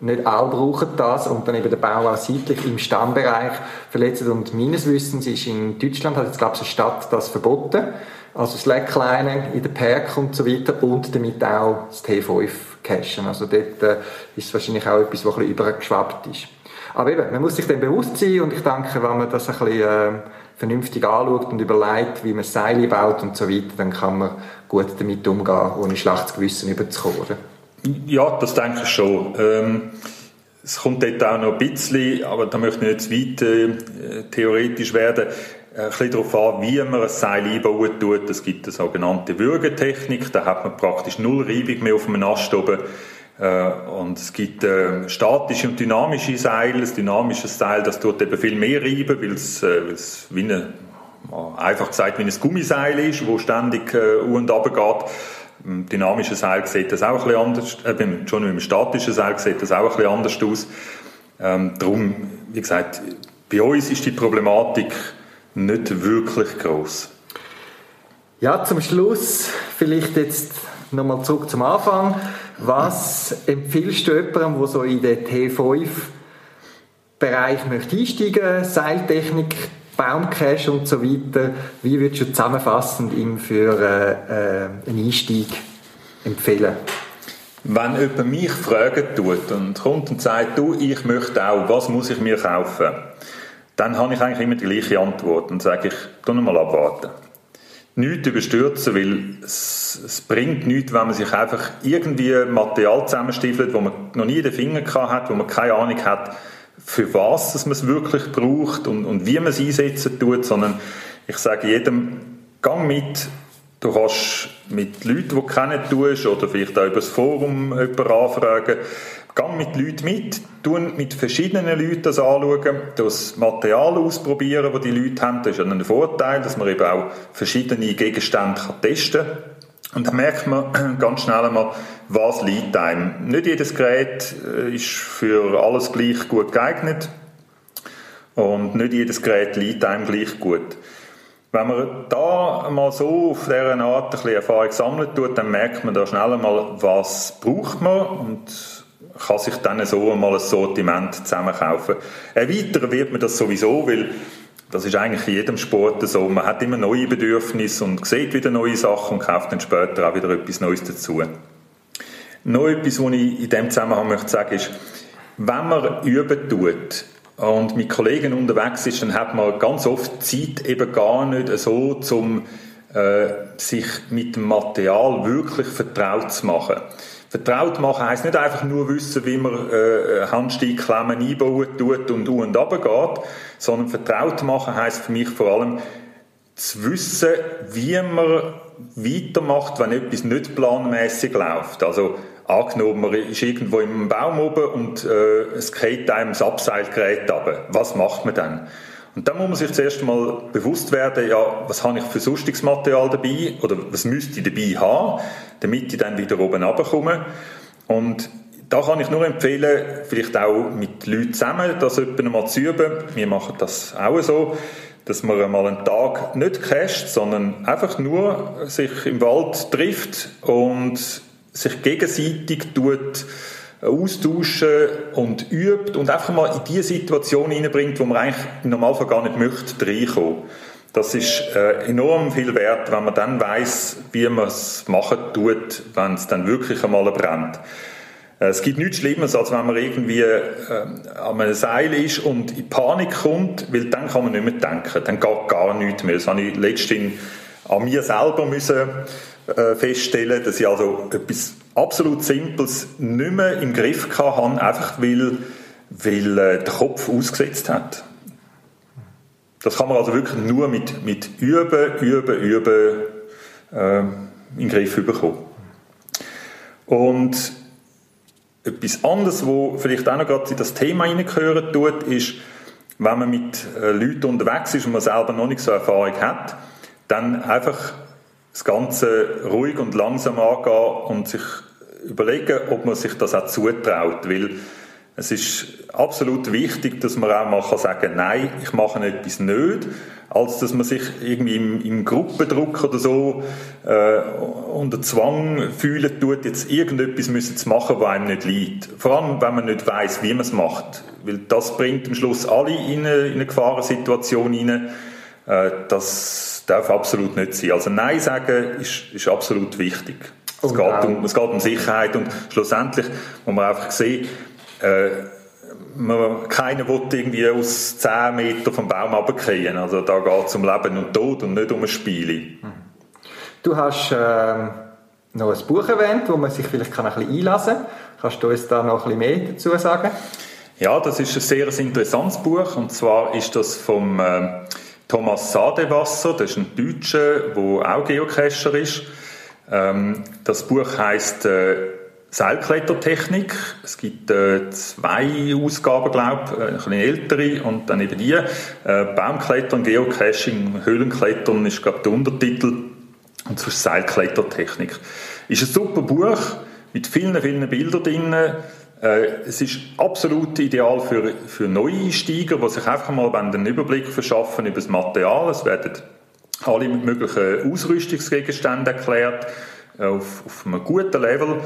Speaker 1: nicht alle brauchen das und dann eben der Baum auch seitlich im Stammbereich verletzt. Und meines Wissens ist in Deutschland, hat jetzt glaube ich eine Stadt das verboten, also Slackline in den Park und so weiter und damit auch das T5 cashen. Also dort äh, ist es wahrscheinlich auch etwas, was ein bisschen übergeschwappt ist. Aber eben, man muss sich dem bewusst sein und ich denke, wenn man das ein bisschen äh, vernünftig anschaut und überlegt, wie man Seile baut und so weiter, dann kann man gut damit umgehen, ohne schlechtes Gewissen überzukommen?
Speaker 5: Ja, das denke ich schon. Ähm, es kommt dort auch noch ein bisschen, aber da möchte ich nicht zu weit äh, theoretisch werden, äh, ein bisschen darauf an, wie man ein Seil einbauen tut. Es gibt eine sogenannte Würgetechnik, da hat man praktisch null Reibung mehr auf dem Ast oben. Äh, und es gibt äh, statische und dynamische Seile. Das dynamische Seil, das tut eben viel mehr reiben, weil es, äh, weil es wie eine, einfach gesagt, wie ein Gummiseil ist, wo ständig äh, und runter geht. Im dynamischen Seil sieht das auch ein bisschen anders, äh, schon im statischen Seil sieht das auch ein bisschen anders aus. Ähm, darum, wie gesagt, bei uns ist die Problematik nicht wirklich groß.
Speaker 1: Ja, zum Schluss vielleicht jetzt nochmal zurück zum Anfang. Was empfiehlst du jemandem, der so in den T5-Bereich möchte einsteigen, Seiltechnik, Baumcache und so weiter? Wie würdest du zusammenfassend ihm für äh, äh, einen Einstieg empfehlen?
Speaker 5: Wenn jemand mich fragen tut und kommt und sagt, du, ich möchte auch, was muss ich mir kaufen? dann habe ich eigentlich immer die gleiche Antwort und sage ich, tu mal abwarten. Nichts überstürzen, weil es, es, bringt nichts, wenn man sich einfach irgendwie Material zusammenstiefelt, wo man noch nie den Finger gehabt hat, wo man keine Ahnung hat, für was dass man es wirklich braucht und, und wie man es einsetzen tut, sondern ich sage jedem, gang mit, du kannst mit Leuten, die du kennen tust, oder vielleicht auch über das Forum jemanden anfragen, gang mit Leuten mit, tu mit verschiedenen Leuten das anschauen, das Material ausprobieren, das die Leute haben, das ist ein Vorteil, dass man eben auch verschiedene Gegenstände testen kann. Und dann merkt man ganz schnell einmal, was liegt einem. Nicht jedes Gerät äh, ist für alles gleich gut geeignet und nicht jedes Gerät liegt einem gleich gut. Wenn man da mal so auf dieser Art ein bisschen Erfahrung sammeln tut, dann merkt man da schnell einmal, was braucht man und kann sich dann so einmal ein Sortiment zusammenkaufen. Erweitern wird man das sowieso, weil das ist eigentlich in jedem Sport so. Man hat immer neue Bedürfnisse und sieht wieder neue Sachen und kauft dann später auch wieder etwas Neues dazu. Noch etwas, was ich in diesem Zusammenhang möchte sagen, ist, wenn man üben tut und mit Kollegen unterwegs ist, dann hat man ganz oft Zeit eben gar nicht so, um äh, sich mit dem Material wirklich vertraut zu machen. Vertraut machen heisst nicht einfach nur wissen, wie man äh, Handsteinklemmen einbauen tut und u und geht, sondern vertraut machen heisst für mich vor allem zu wissen, wie man weitermacht, wenn etwas nicht planmäßig läuft. Also angenommen, man ist irgendwo im Baum oben und äh, es geht einem das Abseilgerät ab. Was macht man dann? Und dann muss man sich zuerst mal bewusst werden, ja, was habe ich für sonstiges dabei oder was müsste ich dabei haben, damit ich dann wieder oben runterkomme. Und da kann ich nur empfehlen, vielleicht auch mit Leuten zusammen das etwa mal zu üben. Wir machen das auch so, dass man einmal einen Tag nicht casht, sondern einfach nur sich im Wald trifft und sich gegenseitig tut austauschen und übt und einfach mal in die Situation hineinbringt, wo man eigentlich im Normalfall gar nicht möchte reinkommen. Das ist äh, enorm viel wert, wenn man dann weiß, wie man es machen tut, wenn es dann wirklich einmal brennt. Äh, es gibt nichts Schlimmes, als wenn man irgendwie äh, an einem Seil ist und in Panik kommt, weil dann kann man nicht mehr denken, dann geht gar nichts mehr. Das habe ich letztens an mir selber müssen, feststellen, dass ich also etwas absolut Simples nicht mehr im Griff hatte, einfach weil, weil äh, der Kopf ausgesetzt hat. Das kann man also wirklich nur mit, mit Üben, Üben, Üben äh, in den Griff bekommen. Und etwas anderes, wo vielleicht auch noch gerade in das Thema hineingehören tut, ist, wenn man mit äh, Leuten unterwegs ist und man selber noch nicht so Erfahrung hat, dann einfach das Ganze ruhig und langsam angehen und sich überlegen, ob man sich das auch zutraut, weil es ist absolut wichtig, dass man auch mal sagen kann, nein, ich mache etwas nicht, als dass man sich irgendwie im, im Gruppendruck oder so äh, unter Zwang fühlen tut, jetzt irgendetwas müssen zu machen, was einem nicht liegt. Vor allem, wenn man nicht weiß, wie man es macht. Weil das bringt am Schluss alle in eine, in eine Gefahrensituation hinein. Äh, das darf absolut nicht sein. Also Nein sagen ist, ist absolut wichtig. Es geht, um, es geht um Sicherheit und schlussendlich muss man einfach sehen, äh, man, keiner will irgendwie aus 10 Metern vom Baum runterfallen. Also da geht es um Leben und Tod und nicht um ein Spiel.
Speaker 4: Du hast ähm, noch ein Buch erwähnt, wo man sich vielleicht kann ein bisschen einlassen kann. Kannst du uns da noch ein bisschen mehr dazu sagen?
Speaker 5: Ja, das ist ein sehr interessantes Buch und zwar ist das vom äh, Thomas Sadewasser, das ist ein Deutscher, der auch Geocacher ist. Ähm, das Buch heißt äh, Seilklettertechnik. Es gibt äh, zwei Ausgaben, glaube ich, eine bisschen ältere und dann eben die. Äh, Baumklettern, Geocaching, Höhlenklettern ist, glaube der Untertitel. Und sonst Seilklettertechnik. Ist ein super Buch mit vielen, vielen Bildern drin. Äh, es ist absolut ideal für, für Neueinsteiger, die sich einfach mal einen Überblick verschaffen über das Material. Es werden alle möglichen Ausrüstungsgegenstände erklärt, äh, auf, auf einem guten Level.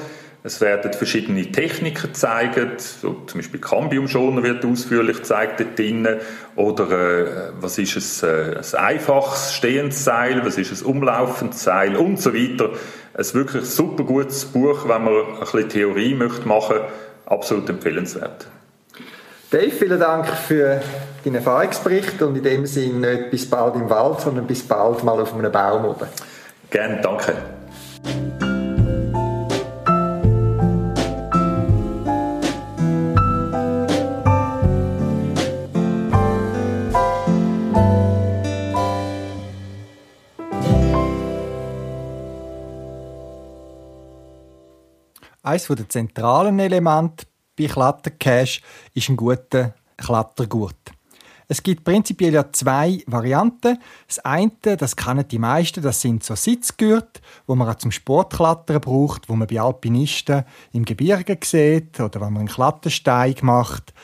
Speaker 5: Es werden verschiedene Techniken gezeigt, so zum Beispiel Cambiumschoner wird ausführlich gezeigt dort drinnen. Oder äh, was ist ein, äh, ein einfaches stehendes Seil, was ist ein umlaufendes Seil und so weiter. Ein wirklich super gutes Buch, wenn man ein bisschen Theorie möchte machen, absolut empfehlenswert.
Speaker 4: Dave, vielen Dank für
Speaker 6: deinen Erfahrungsbericht und in dem Sinne nicht bis bald im Wald, sondern bis bald mal auf einem Baum oben.
Speaker 5: Gerne, danke.
Speaker 1: Eines der zentralen Elemente bei Klettercache ist ein guter Klettergurt. Es gibt prinzipiell ja zwei Varianten. Das eine, das kennen die meisten, das sind so Sitzgürtel, wo man auch zum Sportklettern braucht, wo man bei Alpinisten im Gebirge sieht oder wenn man einen Klettersteig macht.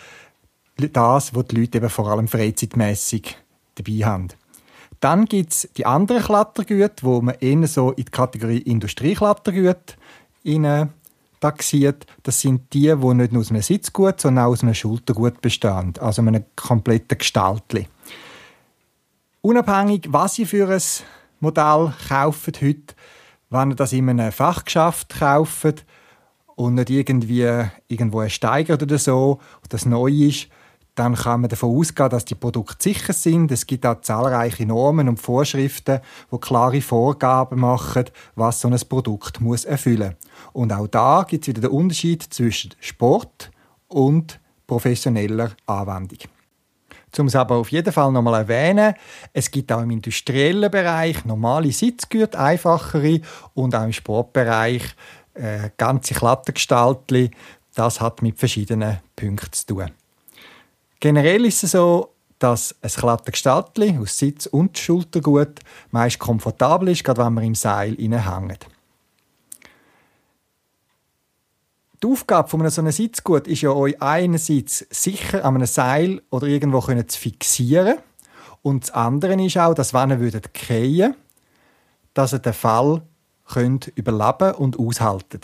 Speaker 1: Das, was die Leute eben vor allem freizeitmässig dabei haben. Dann gibt es die anderen Klettergüte, wo man eher so in die Kategorie Industrieklettergüte taxiert, das sind die, die nicht nur aus einem Sitzgut, sondern auch aus einem Schultergut bestehen, also einem kompletten Gestaltli. Unabhängig, was Sie für ein Modell kaufen heute, wenn ihr das in einem Fachgeschäft kauft und nicht irgendwie irgendwo ein Steiger oder so, das neu ist, dann kann man davon ausgehen, dass die Produkte sicher sind. Es gibt auch zahlreiche Normen und Vorschriften, die klare Vorgaben machen, was so ein Produkt muss erfüllen muss. Und auch da gibt es wieder den Unterschied zwischen Sport und professioneller Anwendung. Um es aber auf jeden Fall nochmal erwähnen, es gibt auch im industriellen Bereich normale Sitzgürtel, einfachere und auch im Sportbereich äh, ganze Klettergestaltli. Das hat mit verschiedenen Punkten zu tun. Generell ist es so, dass ein Klettergestaltli aus Sitz und Schultergut meist komfortabel ist, gerade wenn man im Seil hängt. Die Aufgabe von so einem Sitzgut ist ja euch einerseits sicher an einem Seil oder irgendwo zu fixieren und das andere ist auch, dass wenn ihr würdet krehen, dass ihr den Fall könnt überleben und aushalten.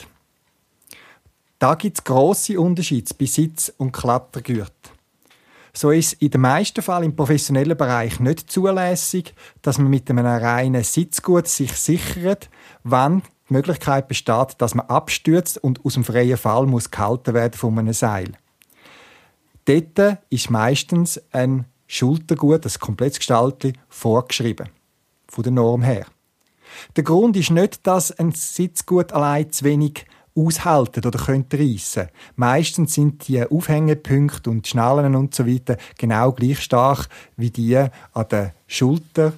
Speaker 1: Da gibt es grosse Unterschiede bei Sitz- und Klettergürtel. So ist in den meisten Fällen im professionellen Bereich nicht zulässig, dass man mit einem reinen Sitzgut sich sichert, wenn die Möglichkeit besteht, dass man abstürzt und aus dem freien Fall muss gehalten werden von einem Seil. Dort ist meistens ein Schultergut, das komplett gestaltet, vorgeschrieben. Von der Norm her. Der Grund ist nicht, dass ein Sitzgut allein zu wenig aushalten oder können reissen. Meistens sind die Aufhängepunkte und Schnallen und so genau gleich stark wie die an den Schulter,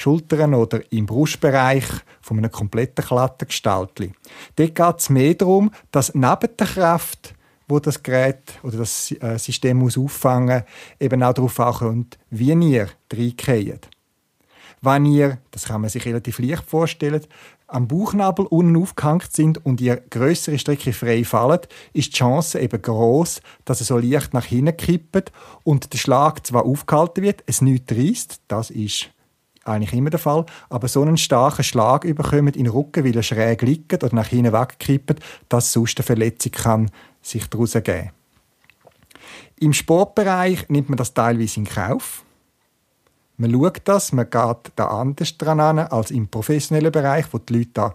Speaker 1: Schultern oder im Brustbereich von einem kompletten Klettergestaltli. Dort geht es mehr darum, dass neben der Kraft wo das Gerät oder das äh, System muss auffangen eben auch darauf ankommt, wie ihr reingeht. Wenn ihr, das kann man sich relativ leicht vorstellen, am Bauchnabel unten aufgehängt sind und ihr größere Strecke frei fallen, ist die Chance eben groß, dass es so leicht nach hinten kippt und der Schlag zwar aufgehalten wird, es nichts reißt, das ist eigentlich immer der Fall, aber so einen starken Schlag überkommt in den Rücken, weil er schräg liegt oder nach hinten wegkippt, dass sonst eine Verletzung kann sich daraus ergeben. Im Sportbereich nimmt man das teilweise in Kauf. Man schaut das, man geht da anders dran an als im professionellen Bereich, wo die Leute da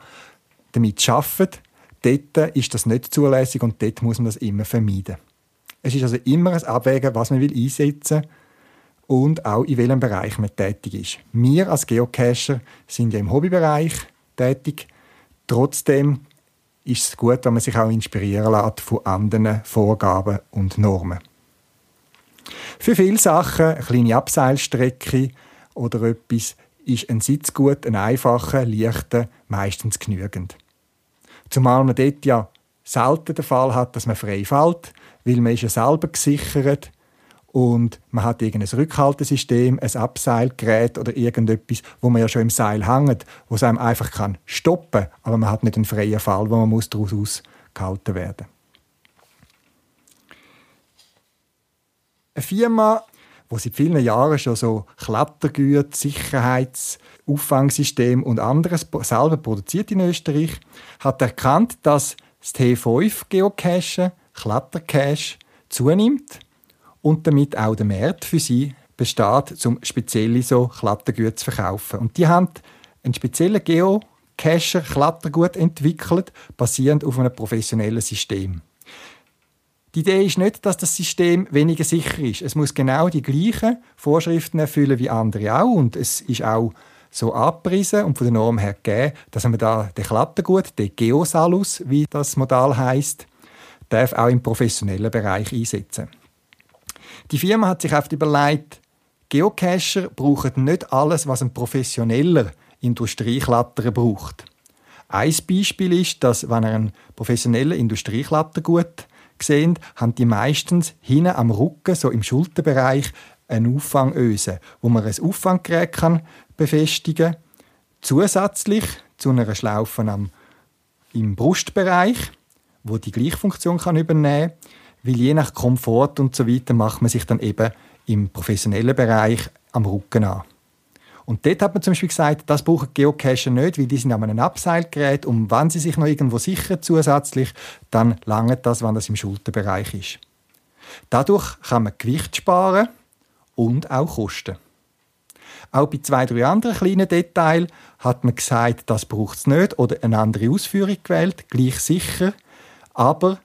Speaker 1: damit arbeiten. Dort ist das nicht zulässig und dort muss man das immer vermeiden. Es ist also immer ein Abwägen, was man einsetzen will und auch in welchem Bereich man tätig ist. Wir als Geocacher sind ja im Hobbybereich tätig. Trotzdem ist es gut, wenn man sich auch inspirieren lässt von anderen Vorgaben und Normen. Für viele Sachen, eine kleine Abseilstrecke oder etwas, ist ein Sitzgut, ein einfacher, leichter, meistens genügend. Zumal man dort ja selten den Fall hat, dass man frei fällt, weil man ist ja selber gesichert und man hat irgendein Rückhaltesystem, ein Abseilgerät oder irgendetwas, wo man ja schon im Seil hängt, wo es einem einfach kann stoppen, aber man hat nicht einen freien Fall, wo man muss daraus ausgehalten werden. Eine Firma, die seit vielen Jahren schon so Klettergüter, Sicherheitsauffangsystem und anderes selber produziert in Österreich, hat erkannt, dass das T5-Geocachen, Klettercache, zunimmt und damit auch der Markt für sie besteht, um spezielle so Klettergüter zu verkaufen. Und die haben einen speziellen Geocacher Klettergut entwickelt, basierend auf einem professionellen System. Die Idee ist nicht, dass das System weniger sicher ist. Es muss genau die gleichen Vorschriften erfüllen wie andere auch und es ist auch so abgepriesen und von der Norm her gegeben, dass man da den Klattergut, den Geosalus, wie das Modell heißt, darf auch im professionellen Bereich einsetzen. Die Firma hat sich oft überlegt, Geocacher brauchen nicht alles, was ein professioneller Industrieklatterer braucht. Ein Beispiel ist, dass wenn ihr einen professionellen Industrieklattergut seht, haben die meistens hinten am Rücken, so im Schulterbereich, eine Auffangöse, wo man ein Auffanggerät kann befestigen. Zusätzlich zu einer Schlaufe am, im Brustbereich, wo die gleiche Funktion kann übernehmen kann, weil je nach Komfort und so weiter macht man sich dann eben im professionellen Bereich am Rücken an. Und dort hat man zum Beispiel gesagt, das brauchen Geocacher nicht, weil die sind an einem Abseilgerät und wenn sie sich noch irgendwo sichern zusätzlich, dann langt das, wenn das im Schulterbereich ist. Dadurch kann man Gewicht sparen und auch Kosten. Auch bei zwei, drei anderen kleinen Details hat man gesagt, das braucht es nicht oder eine andere Ausführung gewählt, gleich sicher. Aber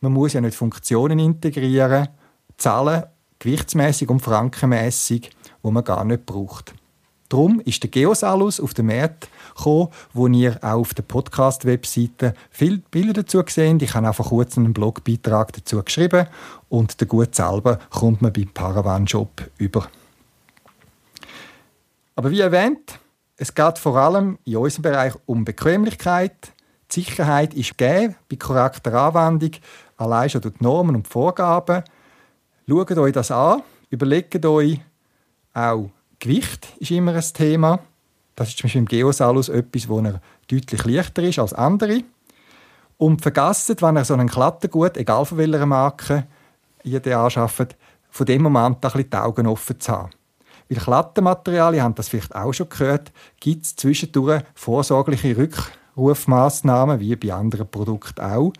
Speaker 1: man muss ja nicht Funktionen integrieren, Zahlen gewichtsmäßig und frankenmäßig, wo man gar nicht braucht. Darum ist der Geosalus auf den Markt gekommen, wo ihr auch auf der Podcast-Webseite viele Bilder dazu gesehen. Ich habe einfach kurz einen Blogbeitrag dazu geschrieben und der Gut selber kommt man beim Paravan Shop über. Aber wie erwähnt, es geht vor allem in unserem Bereich um Bequemlichkeit. Die Sicherheit ist gegeben bei korrekter Anwendung, allein schon durch die Normen und die Vorgaben. Schaut euch das an, überlegt euch auch Gewicht ist immer ein Thema. Das ist zum Beispiel im Geosalus etwas, wo er deutlich leichter ist als andere. Und vergesst, wenn ihr so einen Klettergut, egal von welcher Marke ihr den anschafft, von dem Moment ein die Augen offen zu haben. Weil Klettermaterialien, ihr habt das vielleicht auch schon gehört, gibt es zwischendurch vorsorgliche Rückrufmaßnahmen, wie bei anderen Produkten auch.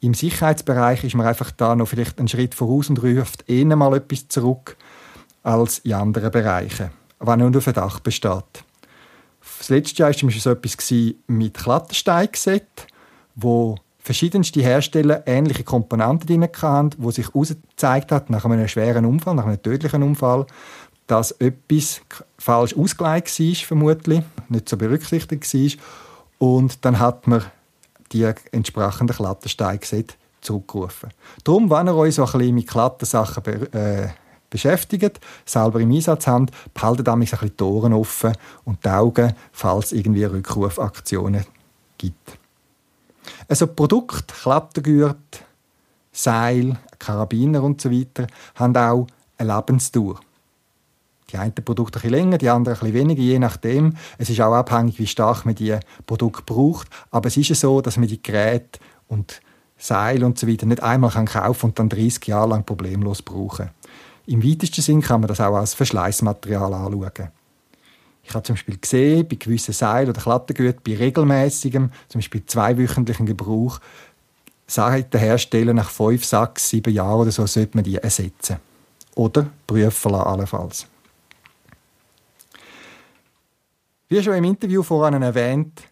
Speaker 1: Im Sicherheitsbereich ist man einfach da noch vielleicht einen Schritt voraus und ruft eher mal etwas zurück als in anderen Bereichen, wenn nur Verdacht besteht. Das letzte Jahr war so etwas mit Klettersteigset, wo verschiedenste Hersteller ähnliche Komponenten drin hatten, wo sich herausgezeigt hat, nach einem schweren Unfall, nach einem tödlichen Unfall, dass etwas falsch ausgelegt war, vermutlich, nicht so berücksichtigt war. Und dann hat man die entsprechenden Klettersteigset zurückgerufen. Darum, wenn ihr euch so ein bisschen mit Klettersachen äh, beschäftigt, selber im Einsatz haben, behalten damit ein bisschen die Ohren offen und die Augen, falls es irgendwie Rückrufaktionen gibt. Also Produkte, Klettergürt, Seil, Karabiner und so haben auch eine Lebensdauer. Die einen Produkte ein bisschen länger, die anderen ein bisschen weniger, je nachdem. Es ist auch abhängig, wie stark man die Produkte braucht. Aber es ist ja so, dass man die Geräte und Seil und so weiter nicht einmal kaufen kann und dann 30 Jahre lang problemlos brauchen. Im weitesten Sinn kann man das auch als Verschleißmaterial anschauen. Ich habe zum Beispiel gesehen, bei gewissen Seil- oder Klettergütern, bei regelmäßigem, zum Beispiel zweiwöchentlichen Gebrauch, sagt der Hersteller, nach fünf, sechs, sieben Jahren oder so sollte man die ersetzen. Oder prüfen lassen, allenfalls. Wie schon im Interview voran erwähnt,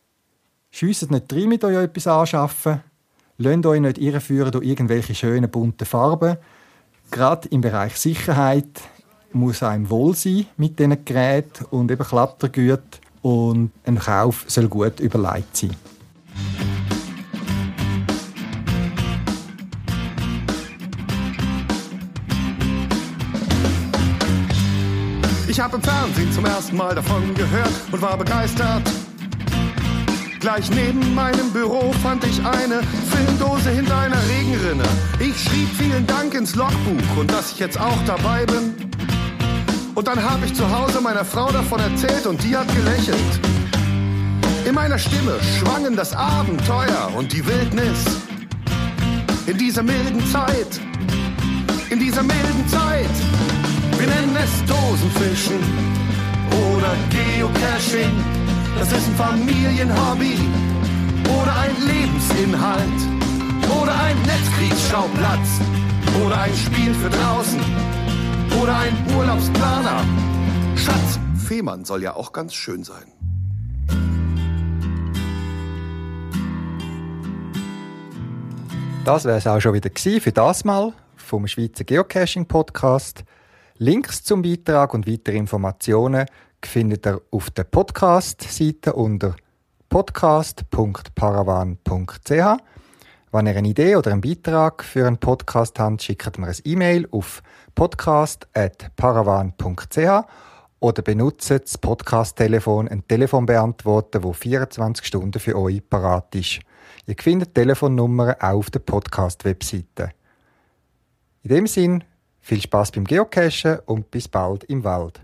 Speaker 1: schiesset nicht rein mit euch etwas anschaffen, lasst euch nicht irreführen durch irgendwelche schönen bunten Farben, Gerade im Bereich Sicherheit muss einem wohl sein mit diesen Geräten und eben Klettergütern und ein Kauf soll gut überlegt sein.
Speaker 2: Ich habe im Fernsehen zum ersten Mal davon gehört und war begeistert. Gleich neben meinem Büro fand ich eine Filmdose hinter einer Regenrinne. Ich schrieb vielen Dank ins Logbuch und dass ich jetzt auch dabei bin. Und dann habe ich zu Hause meiner Frau davon erzählt und die hat gelächelt. In meiner Stimme schwangen das Abenteuer und die Wildnis. In dieser milden Zeit, in dieser milden Zeit. Es Dosenfischen oder Geocaching das ist ein Familienhobby oder ein Lebensinhalt oder ein Netzkriegsschauplatz oder ein Spiel für draußen oder ein Urlaubsplaner. Schatz, Fehmarn soll ja auch ganz schön sein.
Speaker 1: Das wäre es auch schon wieder für das Mal vom Schweizer Geocaching Podcast. Links zum Beitrag und weitere Informationen findet ihr auf der Podcast-Seite unter podcast.paravan.ch. Wenn ihr eine Idee oder einen Beitrag für einen Podcast habt, schickt mir ein E-Mail auf podcast.paravan.ch oder benutzt das Podcast-Telefon, ein Telefonbeantworter, wo 24 Stunden für euch parat ist. Ihr findet Telefonnummern auch auf der Podcast-Webseite. In dem Sinn, viel Spaß beim Geocachen und bis bald im Wald.